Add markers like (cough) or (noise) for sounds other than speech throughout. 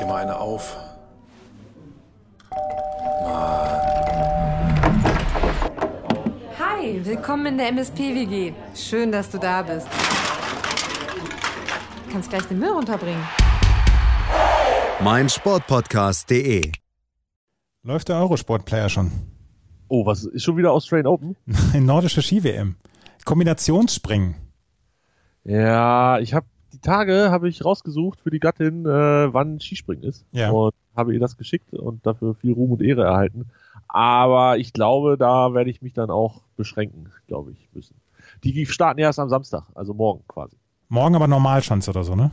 dir mal eine auf. Hi, willkommen in der MSP-WG. Schön, dass du da bist. Du kannst gleich den Müll runterbringen. mein Sportpodcast.de. Läuft der Eurosport-Player schon? Oh, was ist schon wieder Australian Open? Nein, (laughs) nordische Ski-WM. Kombinationsspringen. Ja, ich habe die Tage habe ich rausgesucht für die Gattin, äh, wann Skispringen ist Ja. und habe ihr das geschickt und dafür viel Ruhm und Ehre erhalten. Aber ich glaube, da werde ich mich dann auch beschränken, glaube ich, müssen. Die starten erst am Samstag, also morgen quasi. Morgen aber Normalschanze oder so, ne?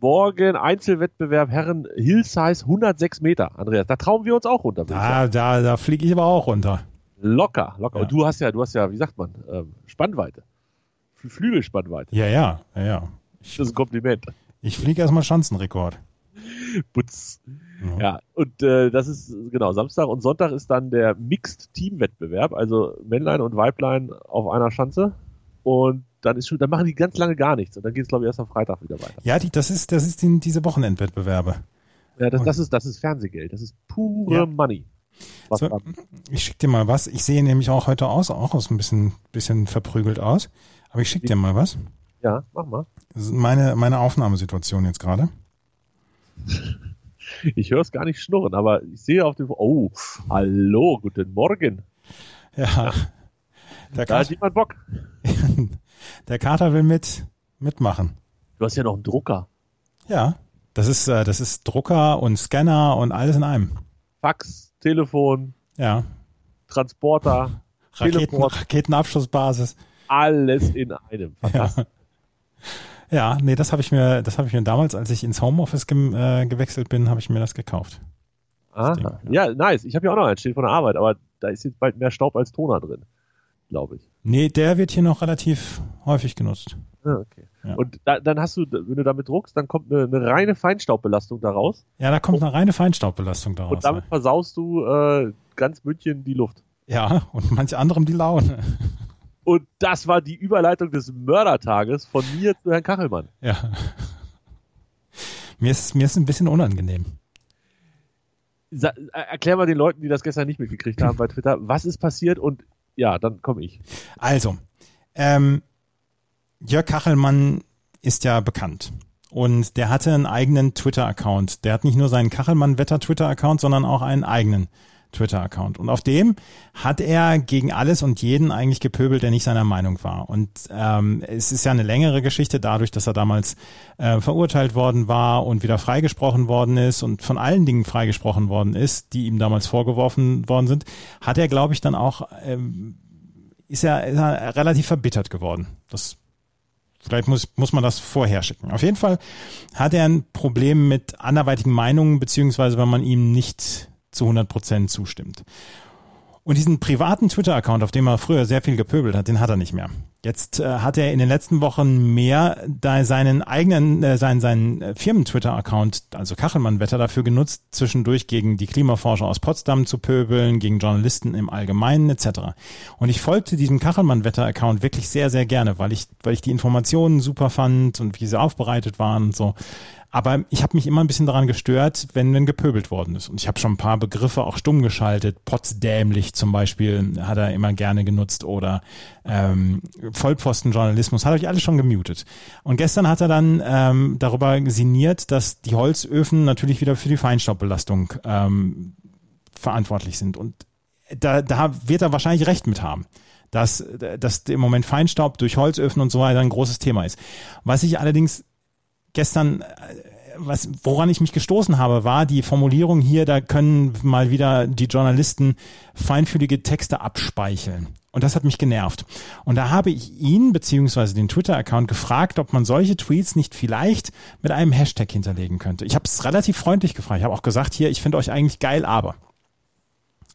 Morgen Einzelwettbewerb Herren Hillsize 106 Meter, Andreas. Da trauen wir uns auch runter. Da, da, da fliege ich aber auch runter. Locker, locker. Ja. Und du hast ja, du hast ja, wie sagt man, ähm, Spannweite. Fl- Flügelspannweite. Ja, ja, ja, ja. Das ist ein Kompliment. Ich fliege erstmal Schanzenrekord. Putz. Ja. Ja, und äh, das ist genau Samstag und Sonntag ist dann der Mixed Team Wettbewerb, also Männlein und Weiblein auf einer Schanze und dann ist schon, dann machen die ganz lange gar nichts und dann geht es glaube ich erst am Freitag wieder weiter. Ja, die, das ist, das ist die, diese Wochenendwettbewerbe. Ja, das, das ist das ist Fernsehgeld, das ist pure Ja. Money. So, ich schicke dir mal was. Ich sehe nämlich auch heute aus, auch aus ein bisschen, bisschen verprügelt aus. Aber ich schicke dir mal was. Ja, mach mal. Das ist meine, meine Aufnahmesituation jetzt gerade. Ich höre es gar nicht schnurren, aber ich sehe auf dem Oh, hallo, guten Morgen. Ja. Der, Da hat Kater, jemand Bock. (laughs) der Kater will mit, mitmachen. Du hast ja noch einen Drucker. Ja. Das ist, äh, das ist Drucker und Scanner und alles in einem. Fax, Telefon, Ja. Transporter, Raketen, Teleport. Raketenabschussbasis. alles in einem. Fantastisch. Ja, nee, das habe ich mir, das habe ich mir damals, als ich ins Homeoffice gem, äh, gewechselt bin, habe ich mir das gekauft. Aha. Ja, nice. Ich habe ja auch noch einen stehen von der Arbeit, aber da ist jetzt bald mehr Staub als Toner drin, glaube ich. Nee, der wird hier noch relativ häufig genutzt. Ah, okay. Ja. Und da, dann hast du, wenn du damit druckst, dann kommt eine, eine reine Feinstaubbelastung daraus Ja, da kommt eine reine Feinstaubbelastung daraus. und damit versaust du äh, ganz München die Luft. ja, und manch anderem die Laune. Und das war die Überleitung des Mördertages von mir zu Herrn Kachelmann. Ja. Mir ist, mir ist ein bisschen unangenehm. Sa äh, erklär mal den Leuten, die das gestern nicht mitgekriegt haben bei (laughs) Twitter, was ist passiert und ja, dann komme ich. Also, ähm, Jörg Kachelmann ist ja bekannt. Und der hatte einen eigenen Twitter-Account. Der hat nicht nur seinen Kachelmann-Wetter-Twitter-Account, sondern auch einen eigenen Twitter-Account. Und auf dem hat er gegen alles und jeden eigentlich gepöbelt, der nicht seiner Meinung war. Und ähm, es ist ja eine längere Geschichte dadurch, dass er damals äh, verurteilt worden war und wieder freigesprochen worden ist und von allen Dingen freigesprochen worden ist, die ihm damals vorgeworfen worden sind, hat er, glaube ich, dann auch ähm, ist er, ist er relativ verbittert geworden. Das Vielleicht muss, muss man das vorher schicken. Auf jeden Fall hat er ein Problem mit anderweitigen Meinungen, beziehungsweise wenn man ihm nicht zu 100 Prozent zustimmt. Und diesen privaten Twitter-Account, auf dem er früher sehr viel gepöbelt hat, den hat er nicht mehr. Jetzt äh, hat er in den letzten Wochen mehr da seinen eigenen, äh, seinen, seinen äh, Firmen-Twitter-Account, also Kachelmann-Wetter, dafür genutzt, zwischendurch gegen die Klimaforscher aus Potsdam zu pöbeln, gegen Journalisten im Allgemeinen etc. Und ich folgte diesem Kachelmann-Wetter-Account wirklich sehr, sehr gerne, weil ich, weil ich die Informationen super fand und wie sie aufbereitet waren und so. Aber ich habe mich immer ein bisschen daran gestört, wenn, wenn gepöbelt worden ist. Und ich habe schon ein paar Begriffe auch stumm geschaltet. Potsdämlich zum Beispiel hat er immer gerne genutzt oder ähm, Vollpfostenjournalismus hat er alles schon gemutet. Und gestern hat er dann ähm, darüber sinniert, dass die Holzöfen natürlich wieder für die Feinstaubbelastung ähm, verantwortlich sind. Und da, da wird er wahrscheinlich recht mit haben dass, dass im Moment Feinstaub durch Holzöfen und so weiter ein großes Thema ist. Was ich allerdings gestern, äh, was, woran ich mich gestoßen habe, war die Formulierung hier, da können mal wieder die Journalisten feinfühlige Texte abspeicheln. Und das hat mich genervt. Und da habe ich ihn beziehungsweise den Twitter-Account gefragt, ob man solche Tweets nicht vielleicht mit einem Hashtag hinterlegen könnte. Ich habe es relativ freundlich gefragt. Ich habe auch gesagt, hier, ich finde euch eigentlich geil, aber.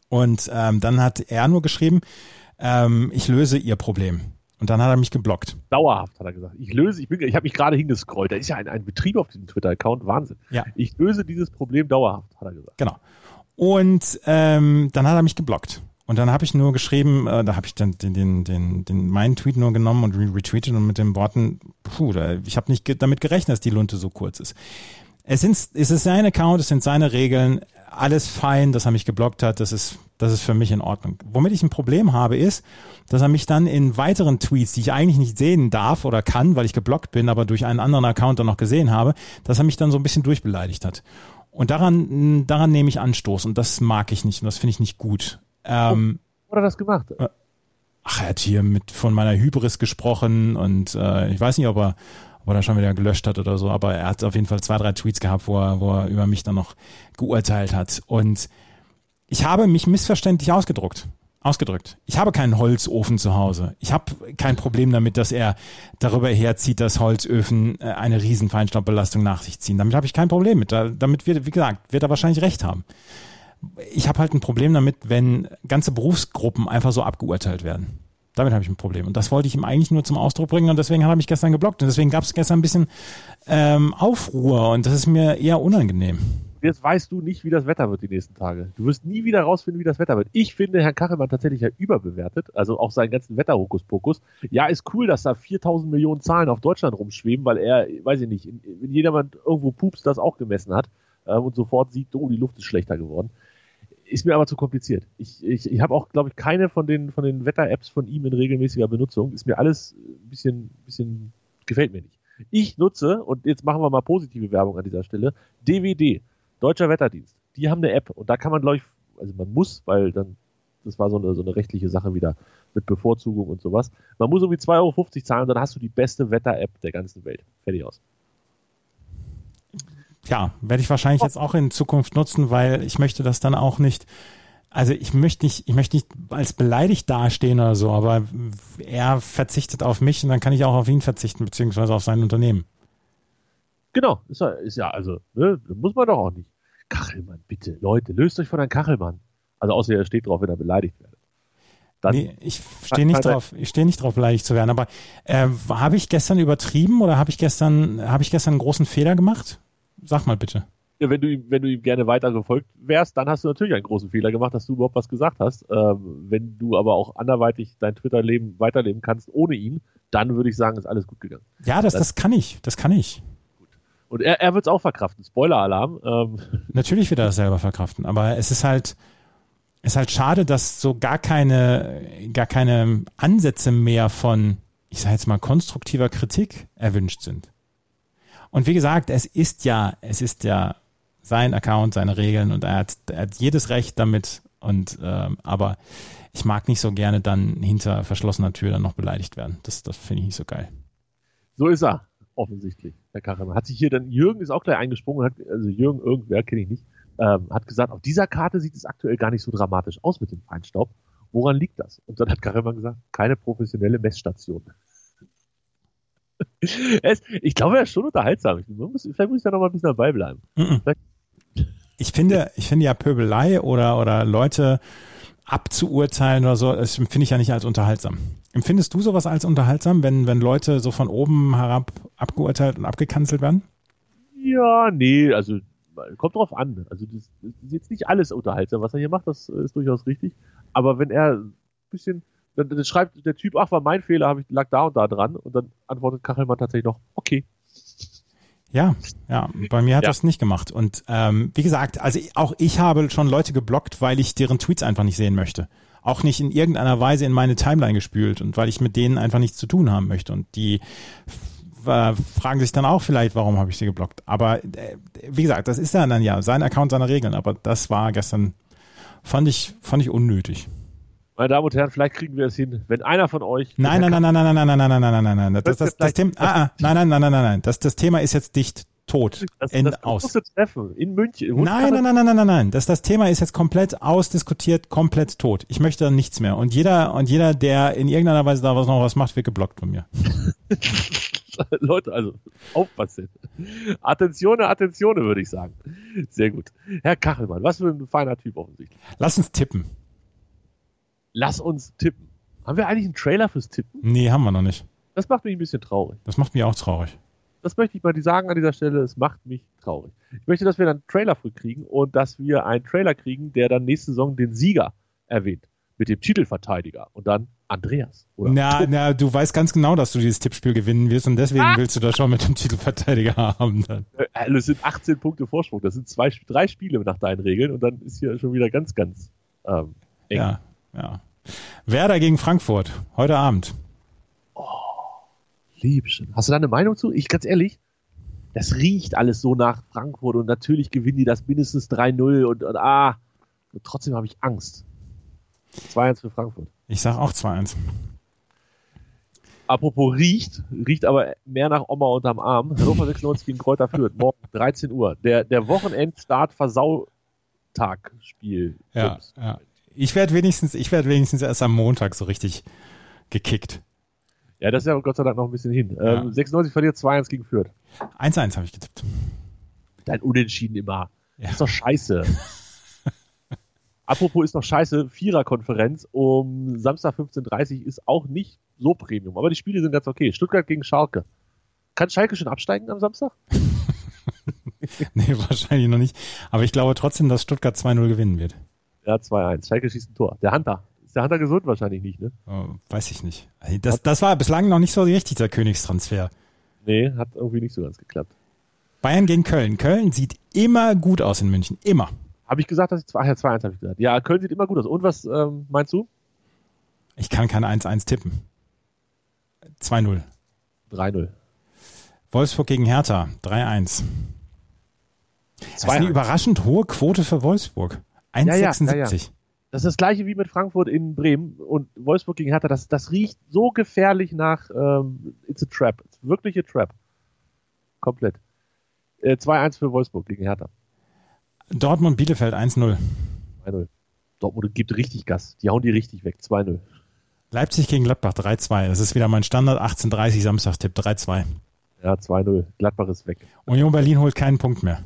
Und ähm, dann hat er nur geschrieben, ähm, ich löse ihr Problem. Und dann hat er mich geblockt. Dauerhaft, hat er gesagt. Ich löse, ich bin, ich habe mich gerade hingescrollt. Da ist ja ein, ein Betrieb auf diesem Twitter-Account. Wahnsinn. Ja. Ich löse dieses Problem dauerhaft, hat er gesagt. Genau. Und ähm, dann hat er mich geblockt. Und dann habe ich nur geschrieben, äh, da habe ich dann den, den, den, den meinen Tweet nur genommen und re retweetet und mit den Worten, puh, ich habe nicht damit gerechnet, dass die Lunte so kurz ist. Es, sind, es ist sein Account, es sind seine Regeln, alles fein, dass er mich geblockt hat, das ist, das ist für mich in Ordnung. Womit ich ein Problem habe, ist, dass er mich dann in weiteren Tweets, die ich eigentlich nicht sehen darf oder kann, weil ich geblockt bin, aber durch einen anderen Account dann noch gesehen habe, dass er mich dann so ein bisschen durchbeleidigt hat. Und daran, daran nehme ich Anstoß und das mag ich nicht und das finde ich nicht gut. Ähm, Wo hat er das gemacht? Äh, ach, er hat hier mit von meiner Hybris gesprochen und äh, ich weiß nicht, ob er, ob er da schon wieder gelöscht hat oder so, aber er hat auf jeden Fall zwei, drei Tweets gehabt, wo er, wo er über mich dann noch geurteilt hat. Und ich habe mich missverständlich ausgedruckt. Ausgedrückt. Ich habe keinen Holzofen zu Hause. Ich habe kein Problem damit, dass er darüber herzieht, dass Holzöfen äh, eine riesen Feinstaubbelastung nach sich ziehen. Damit habe ich kein Problem mit. Damit wird, wie gesagt, wird er wahrscheinlich recht haben. Ich habe halt ein Problem damit, wenn ganze Berufsgruppen einfach so abgeurteilt werden. Damit habe ich ein Problem. Und das wollte ich ihm eigentlich nur zum Ausdruck bringen und deswegen hat er mich gestern geblockt. Und deswegen gab es gestern ein bisschen ähm, Aufruhr und das ist mir eher unangenehm. Jetzt weißt du nicht, wie das Wetter wird die nächsten Tage. Du wirst nie wieder rausfinden, wie das Wetter wird. Ich finde Herrn Kachelmann tatsächlich ja überbewertet, also auch seinen ganzen Wetterhokuspokus. Ja, ist cool, dass da 4000 Millionen Zahlen auf Deutschland rumschweben, weil er, weiß ich nicht, wenn jedermann irgendwo pups das auch gemessen hat äh, und sofort sieht, oh, die Luft ist schlechter geworden. Ist mir aber zu kompliziert. Ich, ich, ich habe auch, glaube ich, keine von den, von den Wetter-Apps von ihm in regelmäßiger Benutzung. Ist mir alles ein bisschen, bisschen, gefällt mir nicht. Ich nutze, und jetzt machen wir mal positive Werbung an dieser Stelle, DVD, Deutscher Wetterdienst. Die haben eine App und da kann man, glaube ich, also man muss, weil dann, das war so eine, so eine rechtliche Sache wieder mit Bevorzugung und sowas. Man muss irgendwie 2,50 Euro zahlen, dann hast du die beste Wetter-App der ganzen Welt. Fertig aus ja, werde ich wahrscheinlich jetzt auch in Zukunft nutzen, weil ich möchte das dann auch nicht, also ich möchte nicht, ich möchte nicht als beleidigt dastehen oder so, aber er verzichtet auf mich und dann kann ich auch auf ihn verzichten, beziehungsweise auf sein Unternehmen. Genau, ist ja, ist ja also, ne, muss man doch auch nicht. Kachelmann, bitte, Leute, löst euch von einem Kachelmann. Also außer er steht drauf, wenn er beleidigt wird. Nee, ich stehe nicht drauf, ich stehe nicht drauf, beleidigt zu werden. Aber äh, habe ich gestern übertrieben oder habe ich gestern, habe ich gestern einen großen Fehler gemacht? Sag mal bitte. Ja, wenn du ihm, wenn du ihm gerne weiter gefolgt wärst, dann hast du natürlich einen großen Fehler gemacht, dass du überhaupt was gesagt hast. Ähm, wenn du aber auch anderweitig dein Twitter-Leben weiterleben kannst ohne ihn, dann würde ich sagen, ist alles gut gegangen. Ja, das, das, das kann ich. Das kann ich. Gut. Und er, er wird es auch verkraften. Spoiler-Alarm. Ähm. Natürlich wird er das selber verkraften, aber es ist halt, es ist halt schade, dass so gar keine, gar keine Ansätze mehr von, ich sage jetzt mal, konstruktiver Kritik erwünscht sind. Und wie gesagt, es ist ja, es ist ja sein Account, seine Regeln und er hat, er hat jedes Recht damit. Und ähm, aber ich mag nicht so gerne dann hinter verschlossener Tür dann noch beleidigt werden. Das, das finde ich nicht so geil. So ist er, offensichtlich, Herr Kachelmann. Hat sich hier dann, Jürgen ist auch gleich eingesprungen, hat, also Jürgen, irgendwer kenne ich nicht, ähm, hat gesagt, auf dieser Karte sieht es aktuell gar nicht so dramatisch aus mit dem Feinstaub. Woran liegt das? Und dann hat Kachelmann gesagt, keine professionelle Messstation (laughs) es, ich glaube, er ist schon unterhaltsam. Muss, vielleicht muss ich da noch mal ein bisschen dabei bleiben. Ich finde, ich finde ja Pöbelei oder, oder Leute abzuurteilen oder so, das finde ich ja nicht als unterhaltsam. Empfindest du sowas als unterhaltsam, wenn, wenn Leute so von oben herab abgeurteilt und abgekanzelt werden? Ja, nee, also kommt drauf an. Also das, das ist jetzt nicht alles unterhaltsam, was er hier macht, das ist durchaus richtig. Aber wenn er ein bisschen dann, dann schreibt der Typ, ach, war mein Fehler, hab ich, lag da und da dran. Und dann antwortet Kachelmann tatsächlich noch, okay. Ja, ja, bei mir hat ja. das nicht gemacht. Und ähm, wie gesagt, also auch ich habe schon Leute geblockt, weil ich deren Tweets einfach nicht sehen möchte. Auch nicht in irgendeiner Weise in meine Timeline gespült und weil ich mit denen einfach nichts zu tun haben möchte. Und die äh, fragen sich dann auch vielleicht, warum habe ich sie geblockt. Aber äh, wie gesagt, das ist ja dann ja sein Account, seine Regeln. Aber das war gestern, fand ich, fand ich unnötig. Meine Damen und Herren, vielleicht kriegen wir es hin, wenn einer von euch. Nein, nein, nein, nein, nein, nein, nein, nein, nein, nein, nein, nein, nein. Das, das, das Thema, ah, ah, nein, nein, nein, nein, nein, nein. Das, das Thema ist jetzt dicht tot. Das, Ende das aus. Treffen in München. Nein, nein, nein, nein, nein, nein, nein. Das, das Thema ist jetzt komplett ausdiskutiert, komplett tot. Ich möchte dann nichts mehr. Und jeder, und jeder, der in irgendeiner Weise da was noch was macht, wird geblockt von mir. Leute, also aufpassen. Attentione, Attentione, würde ich sagen. Sehr gut. Herr Kachelmann, was für ein feiner Typ offensichtlich. Lass uns tippen. Lass uns tippen. Haben wir eigentlich einen Trailer fürs Tippen? Nee, haben wir noch nicht. Das macht mich ein bisschen traurig. Das macht mich auch traurig. Das möchte ich mal sagen an dieser Stelle. Es macht mich traurig. Ich möchte, dass wir dann einen Trailer früh kriegen und dass wir einen Trailer kriegen, der dann nächste Saison den Sieger erwähnt. Mit dem Titelverteidiger. Und dann Andreas. Oder Na, na, du weißt ganz genau, dass du dieses Tippspiel gewinnen wirst und deswegen Ah! willst du das schon mit dem Titelverteidiger (laughs) haben. Dann. Äh, Also es sind 18 Punkte Vorsprung. Das sind zwei, drei Spiele nach deinen Regeln und dann ist hier schon wieder ganz, ganz ähm, eng. Ja, ja. Werder gegen Frankfurt, heute Abend. Liebchen. Hast du da eine Meinung zu? Ich ganz ehrlich, das riecht alles so nach Frankfurt und natürlich gewinnen die das mindestens 3-0 und, und ah, und trotzdem habe ich Angst. 2-1 für Frankfurt. Ich sag auch 2-1. Apropos riecht, riecht aber mehr nach Oma unterm Arm. Hannover (laughs) 96 gegen Kräuter Fürth, morgen 13 Uhr. Der, der Wochenendstart Versautag-Spiel. Ja, ja. Ich werde wenigstens, ich werde wenigstens erst am Montag so richtig gekickt. ja, das ist ja Gott sei Dank noch ein bisschen hin. Ja. Ähm, 96 verliert 2-1 gegen Fürth. 1-1 habe ich getippt. Dein Unentschieden immer. Ja. Ist doch scheiße. (laughs) Apropos ist noch scheiße, Viererkonferenz um Samstag 15.30 Uhr ist auch nicht so Premium, aber die Spiele sind ganz okay. Stuttgart gegen Schalke. Kann Schalke schon absteigen am Samstag? (laughs) Nee, wahrscheinlich noch nicht. Aber ich glaube trotzdem, dass Stuttgart 2-0 gewinnen wird. Ja, 2-1. Schalke schießt ein Tor. Der Hunter. Ist der Hunter gesund? Wahrscheinlich nicht, ne? Oh, weiß ich nicht. Das, das war bislang noch nicht so richtig der Königstransfer. Nee, hat irgendwie nicht so ganz geklappt. Bayern gegen Köln. Köln sieht immer gut aus in München. Immer. Habe ich gesagt, dass ich zwei, ach ja, 2-1 habe ich gesagt. Ja, Köln sieht immer gut aus. Und was ähm, meinst du? Ich kann kein 1-1 tippen. 2-0. 3-0. Wolfsburg gegen Hertha. 3-1. Das ist eine 2-1. überraschend hohe Quote für Wolfsburg. Ja, ja, 1,76. Das ist das gleiche wie mit Frankfurt in Bremen und Wolfsburg gegen Hertha. Das, das riecht so gefährlich nach ähm, It's a Trap. It's wirklich a Trap. Komplett. Äh, 2-1 für Wolfsburg gegen Hertha. Dortmund Bielefeld 1-0. 2-0. Dortmund gibt richtig Gas. Die hauen die richtig weg. 2-0. Leipzig gegen Gladbach 3-2. Das ist wieder mein Standard 18:30 Samstagstipp 3-2. Ja, 2-0. Gladbach ist weg. Union Berlin holt keinen Punkt mehr.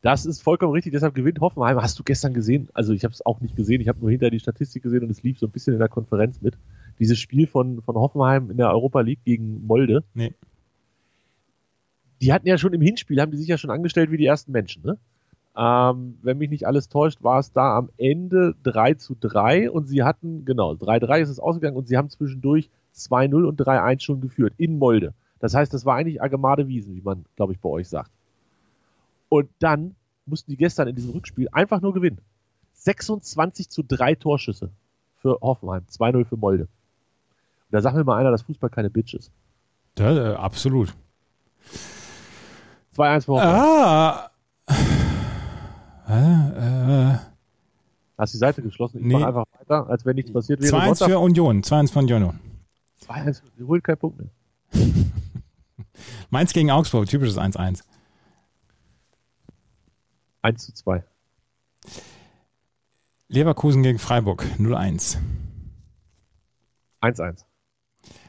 Das ist vollkommen richtig, deshalb gewinnt Hoffenheim. Hast du gestern gesehen? Also ich habe es auch nicht gesehen, ich habe nur hinter die Statistik gesehen und es lief so ein bisschen in der Konferenz mit. Dieses Spiel von, von Hoffenheim in der Europa League gegen Molde. Nee. Die hatten ja schon im Hinspiel, haben die sich ja schon angestellt wie die ersten Menschen. Ne? Ähm, wenn mich nicht alles täuscht, war es da am Ende 3 zu 3 und sie hatten, genau, 3-3 ist es ausgegangen und sie haben zwischendurch 2-0 und 3-1 schon geführt in Molde. Das heißt, das war eigentlich Agemade Wiesen, wie man, glaube ich, bei euch sagt. Und dann mussten die gestern in diesem Rückspiel einfach nur gewinnen. 26 zu 3 Torschüsse für Hoffenheim, 2-0 für Molde. Und da sagt mir mal einer, dass Fußball keine Bitch ist. Ja, äh, absolut. 2-1 für Hoffenheim. Ah. Äh, äh, Hast die Seite geschlossen. Ich Nee. mache einfach weiter, als wenn nichts passiert wäre. 2-1 für Union. 2-1 für Union. 2-1, die holt keinen Punkt mehr. (laughs) Mainz gegen Augsburg. Typisches 1-1. 1 zu 2. Leverkusen gegen Freiburg. 0-1. 1-1.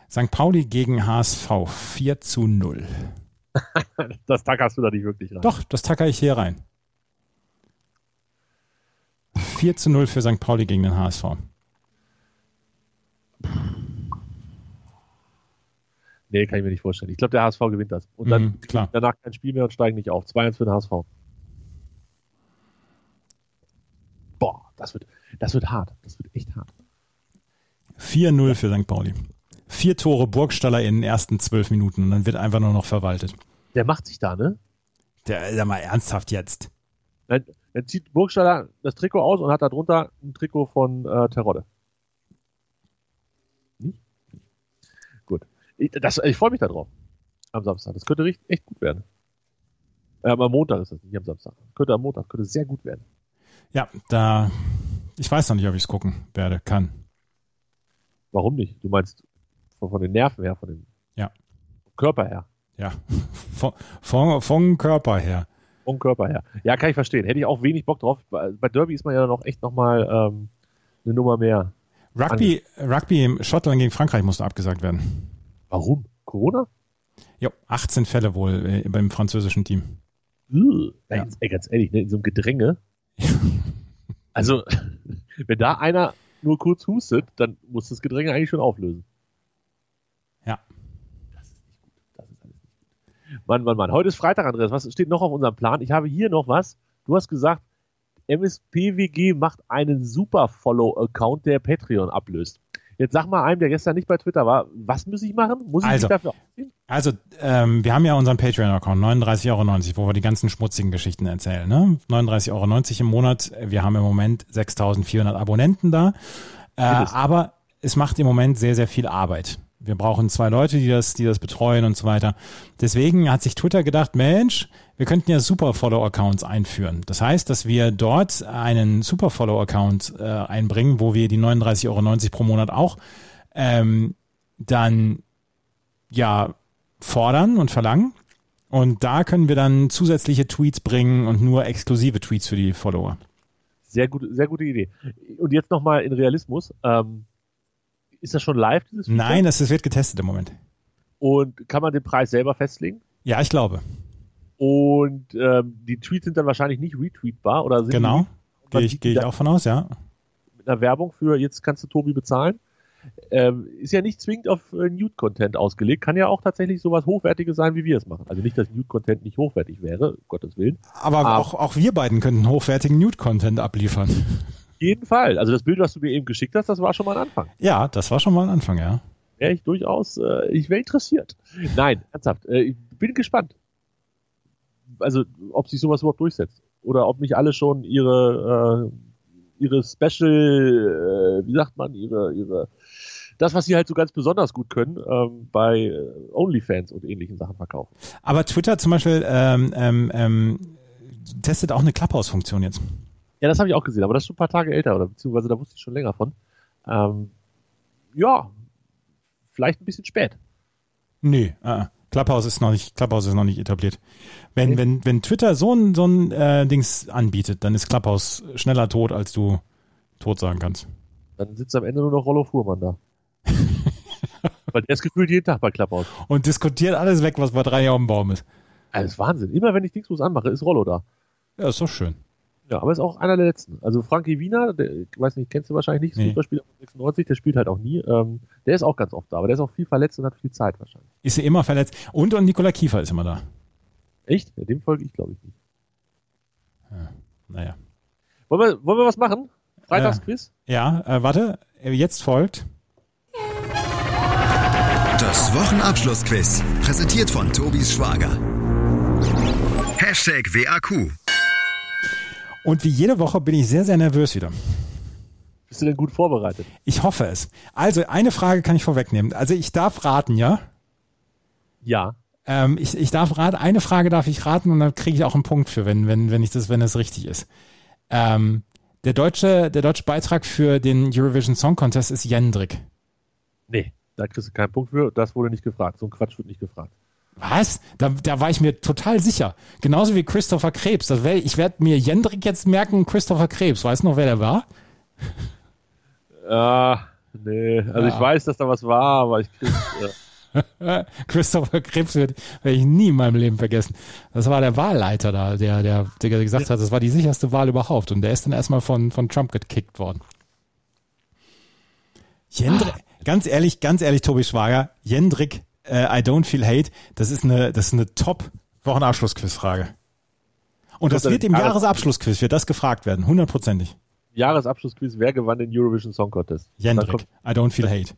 St. Pauli gegen HSV. 4 zu 0. (laughs) Das Tag hast du da nicht wirklich rein. Doch, das tacker ich hier rein. 4 zu 0 für St. Pauli gegen den HSV. Nee, kann ich mir nicht vorstellen. Ich glaube, der HSV gewinnt das. Und dann Mhm, klar. danach kein Spiel mehr und steigen nicht auf. 2-1 für den HSV. Das wird, das wird hart. Das wird echt hart. 4-0 für St. Pauli. Vier Tore Burgstaller in den ersten zwölf Minuten und dann wird einfach nur noch verwaltet. Der macht sich da, ne? Der, sag mal, ernsthaft jetzt. Dann, dann zieht Burgstaller das Trikot aus und hat da drunter ein Trikot von äh, Terodde. Nicht? Gut. Ich, das- ich freue mich da drauf. Am Samstag. Das könnte echt gut werden. Ähm, am Montag ist das, nicht am Samstag. Könnte am Montag, könnte sehr gut werden. Ja, da, ich weiß noch nicht, ob ich es gucken werde, kann. Warum nicht? Du meinst von, von den Nerven her, von dem Ja. Körper her. Ja, (laughs) von, von, vom Körper her. Vom Körper her. Ja, kann ich verstehen. Hätte ich auch wenig Bock drauf. Bei, Derby ist man ja noch echt nochmal ähm, eine Nummer mehr. Rugby, Rugby im Schottland gegen Frankreich musste abgesagt werden. Warum? Corona? Jo, 18 Fälle wohl äh, beim französischen Team. Ja. Ey, ganz ehrlich, ne, in so einem Gedränge. (laughs) Also, wenn da einer nur kurz hustet, dann muss das Gedränge eigentlich schon auflösen. Ja. Das ist nicht gut. Das ist alles nicht gut. Mann, Mann, Mann. Heute ist Freitag, Andreas. Was steht noch auf unserem Plan? Ich habe hier noch was. Du hast gesagt, MSPWG macht einen super Follow-Account, der Patreon ablöst. Jetzt sag mal einem, der gestern nicht bei Twitter war, was muss ich machen? Muss ich Also, mich dafür aufziehen? Also, ähm, wir haben ja unseren Patreon-Account, 39,90 Euro, wo wir die ganzen schmutzigen Geschichten erzählen. Ne? 39,90 Euro im Monat. Wir haben im Moment 6.400 Abonnenten da. Äh, aber es macht im Moment sehr, sehr viel Arbeit. Wir brauchen zwei Leute, die das, die das betreuen und so weiter. Deswegen hat sich Twitter gedacht, Mensch, wir könnten ja Super-Follow-Accounts einführen. Das heißt, dass wir dort einen Super-Follow-Account äh, einbringen, wo wir die 39,90 Euro pro Monat auch ähm, dann ja fordern und verlangen. Und da können wir dann zusätzliche Tweets bringen und nur exklusive Tweets für die Follower. Sehr gute, sehr gute Idee. Und jetzt nochmal in Realismus. Ähm, ist das schon live, dieses? Nein, das, das wird getestet im Moment. Und kann man den Preis selber festlegen? Ja, ich glaube. Und ähm, die Tweets sind dann wahrscheinlich nicht retweetbar oder sind Genau. Gehe ich, gehe ich auch von aus, ja. mit einer Werbung für jetzt kannst du Tobi bezahlen. Ähm, ist ja nicht zwingend auf äh, Nude-Content ausgelegt, kann ja auch tatsächlich sowas Hochwertiges sein, wie wir es machen. Also nicht, dass Nude-Content nicht hochwertig wäre, Gottes Willen. Aber Ah. auch, auch wir beiden könnten hochwertigen Nude-Content abliefern. jeden Fall. Also das Bild, was du mir eben geschickt hast, das war schon mal ein Anfang. Ja, das war schon mal ein Anfang, ja. Wäre ich durchaus, äh, ich wäre interessiert. Nein, ernsthaft, äh, ich bin gespannt. Also, ob sich sowas überhaupt durchsetzt. Oder ob nicht alle schon ihre, äh, ihre Special, äh, wie sagt man, ihre, ihre, das, was sie halt so ganz besonders gut können, ähm, bei OnlyFans und ähnlichen Sachen verkaufen. Aber Twitter zum Beispiel ähm, ähm, ähm, testet auch eine Clubhouse-Funktion jetzt. Ja, das habe ich auch gesehen, aber das ist schon ein paar Tage älter, oder beziehungsweise da wusste ich schon länger von. Ähm, ja, vielleicht ein bisschen spät. Nee, äh, Clubhouse ist noch nicht, Clubhouse ist noch nicht etabliert. Wenn, wenn, wenn Twitter so ein, so ein äh, Dings anbietet, dann ist Clubhouse schneller tot, als du tot sagen kannst. Dann sitzt am Ende nur noch Rollo Fuhrmann da. (laughs) Weil der ist gefühlt jeden Tag bei Clubhouse. Und diskutiert alles weg, was bei drei Jahren im Baum ist. Ist Wahnsinn. Immer wenn ich Dingsbus anmache, ist Rollo da. Ja, ist doch schön. Ja, aber ist auch einer der letzten. Also Frankie Wiener, der, ich weiß nicht, kennst du wahrscheinlich nicht, Nee. Superspieler von 96, der spielt halt auch nie. Ähm, der ist auch ganz oft da, aber der ist auch viel verletzt und hat viel Zeit wahrscheinlich. Ist er immer verletzt. Und, und Nikola Kiefer ist immer da. Echt? Ja, dem folge ich, glaube ich, nicht. Naja. Wollen wir, wollen wir was machen? Freitagsquiz? Ja, äh, warte, äh, jetzt folgt. Das Wochenabschlussquiz. Präsentiert von Tobis Schwager. Hashtag WAQ. Und wie jede Woche bin ich sehr, sehr nervös wieder. Bist du denn gut vorbereitet? Ich hoffe es. Also, eine Frage kann ich vorwegnehmen. Also, ich darf raten, ja? Ja. Ähm, ich, ich darf raten, eine Frage darf ich raten und dann kriege ich auch einen Punkt für, wenn, wenn, wenn ich das, wenn es richtig ist. Ähm, der deutsche, der deutsche Beitrag für den Eurovision Song Contest ist Jendrik. Nee, da kriegst du keinen Punkt für. Das wurde nicht gefragt. So ein Quatsch wird nicht gefragt. Was? Da, da war ich mir total sicher. Genauso wie Christopher Krebs. Das wär, ich werde mir Jendrik jetzt merken, Christopher Krebs. Weißt du noch, wer der war? (laughs) Ah, nee. Also ich Ja. weiß, dass da was war, aber ich krieg, äh, (laughs) Christopher Krebs werde ich nie in meinem Leben vergessen. Das war der Wahlleiter da, der, der, der gesagt hat, das war die sicherste Wahl überhaupt. Und der ist dann erstmal von, von Trump gekickt worden. Jendrik, ganz ehrlich, ganz ehrlich, Tobi Schwager, Jendrik, äh, I don't feel hate, das ist eine, das ist eine top Wochenabschlussquizfrage. Und das Kommt wird im dann- Jahresabschlussquiz, wird das gefragt werden, hundertprozentig. Jahresabschlussquiz, wer gewann den Eurovision Song Contest? Jendrik, I don't feel hate.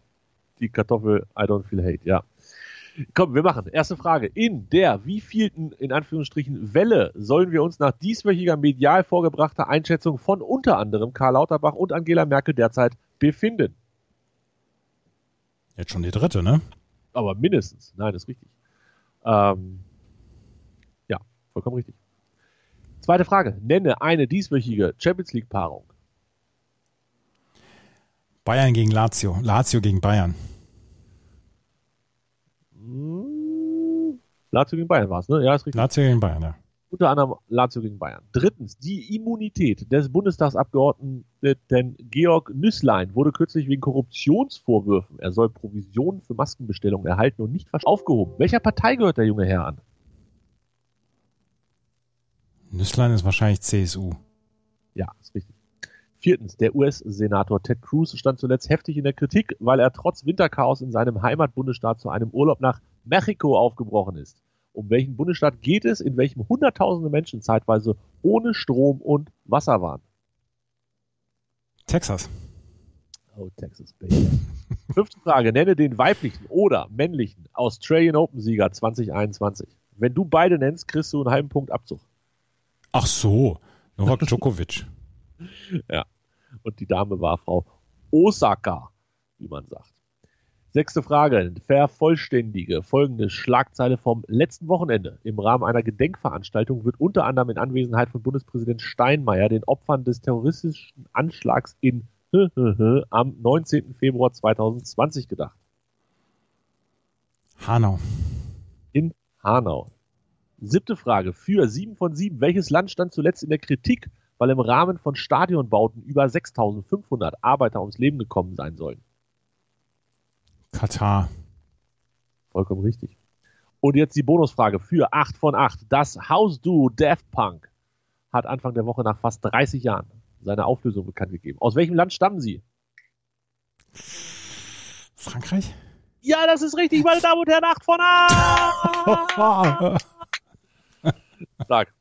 die Kartoffel I don't feel hate, ja. Komm, wir machen. Erste Frage. In der wievielten, in Anführungsstrichen, Welle sollen wir uns nach dieswöchiger medial vorgebrachter Einschätzung von unter anderem Karl Lauterbach und Angela Merkel derzeit befinden? Jetzt schon die dritte, ne? Aber mindestens. Nein, ist richtig. Ähm, ja, vollkommen richtig. Zweite Frage. Nenne eine dieswöchige Champions League Paarung. Bayern gegen Lazio, Lazio gegen Bayern. Hm, Lazio gegen Bayern war es, ne? Ja, ist richtig. Lazio gegen Bayern, ja. Unter anderem Lazio gegen Bayern. Drittens, die Immunität des Bundestagsabgeordneten Georg Nüßlein wurde kürzlich wegen Korruptionsvorwürfen, er soll Provisionen für Maskenbestellungen erhalten und nicht aufgehoben. Welcher Partei gehört der junge Herr an? Nüsslein ist wahrscheinlich CSU. Ja, ist richtig. Viertens, der US-Senator Ted Cruz stand zuletzt heftig in der Kritik, weil er trotz Winterchaos in seinem Heimatbundesstaat zu einem Urlaub nach Mexiko aufgebrochen ist. Um welchen Bundesstaat geht es, in welchem Hunderttausende Menschen zeitweise ohne Strom und Wasser waren? Texas. Oh, Texas, Baby. (laughs) Fünfte Frage. Nenne den weiblichen oder männlichen Australian Open-Sieger 2021. Wenn du beide nennst, kriegst du einen halben Punkt Abzug. Ach so, Novak (laughs) Djokovic. ja. Und die Dame war Frau Osaka, wie man sagt. Sechste Frage. Vervollständige folgende Schlagzeile vom letzten Wochenende. Im Rahmen einer Gedenkveranstaltung wird unter anderem in Anwesenheit von Bundespräsident Steinmeier den Opfern des terroristischen Anschlags in am 19. Februar 2020 gedacht. Hanau. In Hanau. Siebte Frage. Für sieben von sieben. Welches Land stand zuletzt in der Kritik, weil im Rahmen von Stadionbauten über 6500 Arbeiter ums Leben gekommen sein sollen? Katar. Vollkommen richtig. Und jetzt die Bonusfrage für 8 von 8. Das House-Duo Daft Punk hat Anfang der Woche nach fast 30 Jahren seine Auflösung bekannt gegeben. Aus welchem Land stammen sie? Frankreich? Ja, das ist richtig, meine Damen und Herren, 8 von 8! (laughs) stark.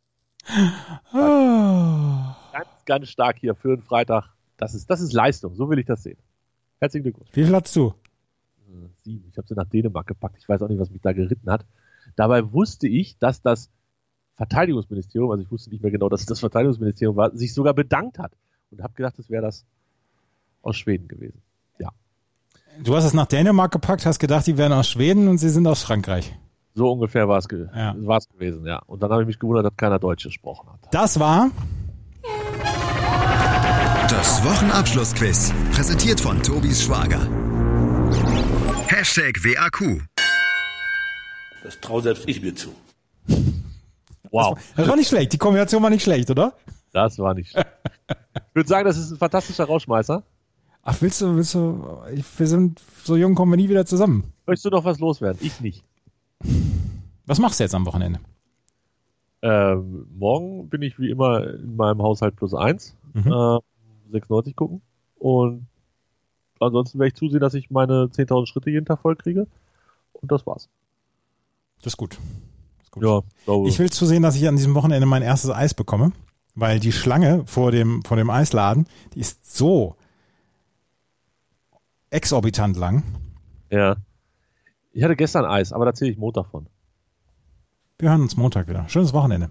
ganz, ganz stark hier für einen Freitag. Das ist, das ist Leistung, so will ich das sehen. Herzlichen Glückwunsch. Wie viel hast du? Sieben. Ich habe sie nach Dänemark gepackt. Ich weiß auch nicht, was mich da geritten hat. Dabei wusste ich, dass das Verteidigungsministerium, also ich wusste nicht mehr genau, dass es das Verteidigungsministerium war, sich sogar bedankt hat. Und habe gedacht, das wäre das aus Schweden gewesen. Ja. Du hast es nach Dänemark gepackt, hast gedacht, die wären aus Schweden und sie sind aus Frankreich. So ungefähr war es ge ja. gewesen, ja. Und dann habe ich mich gewundert, dass keiner Deutsch gesprochen hat. Das war das Wochenabschlussquiz, präsentiert von Tobis Schwager. Hashtag WAQ. Das traue selbst ich mir zu. Wow. Das war nicht schlecht. Die Kombination war nicht schlecht, oder? Das war nicht schlecht. Ich würde sagen, das ist ein fantastischer Rauschmeißer. Ach, willst du, willst du, wir sind so jung, kommen wir nie wieder zusammen. Möchtest du noch was loswerden? Ich nicht. Was machst du jetzt am Wochenende? Ähm, morgen bin ich wie immer in meinem Haushalt plus eins, mhm. äh, 96 gucken. Und ansonsten werde ich zusehen, dass ich meine 10.000 Schritte jeden Tag voll kriege. Und das war's. Das ist gut. Das ist gut. Ja, glaube. Ich will zusehen, dass ich an diesem Wochenende mein erstes Eis bekomme, weil die Schlange vor dem, vor dem Eisladen, die ist so exorbitant lang. Ja. Ich hatte gestern Eis, aber da zähle ich Montag von. Wir hören uns Montag wieder. Schönes Wochenende.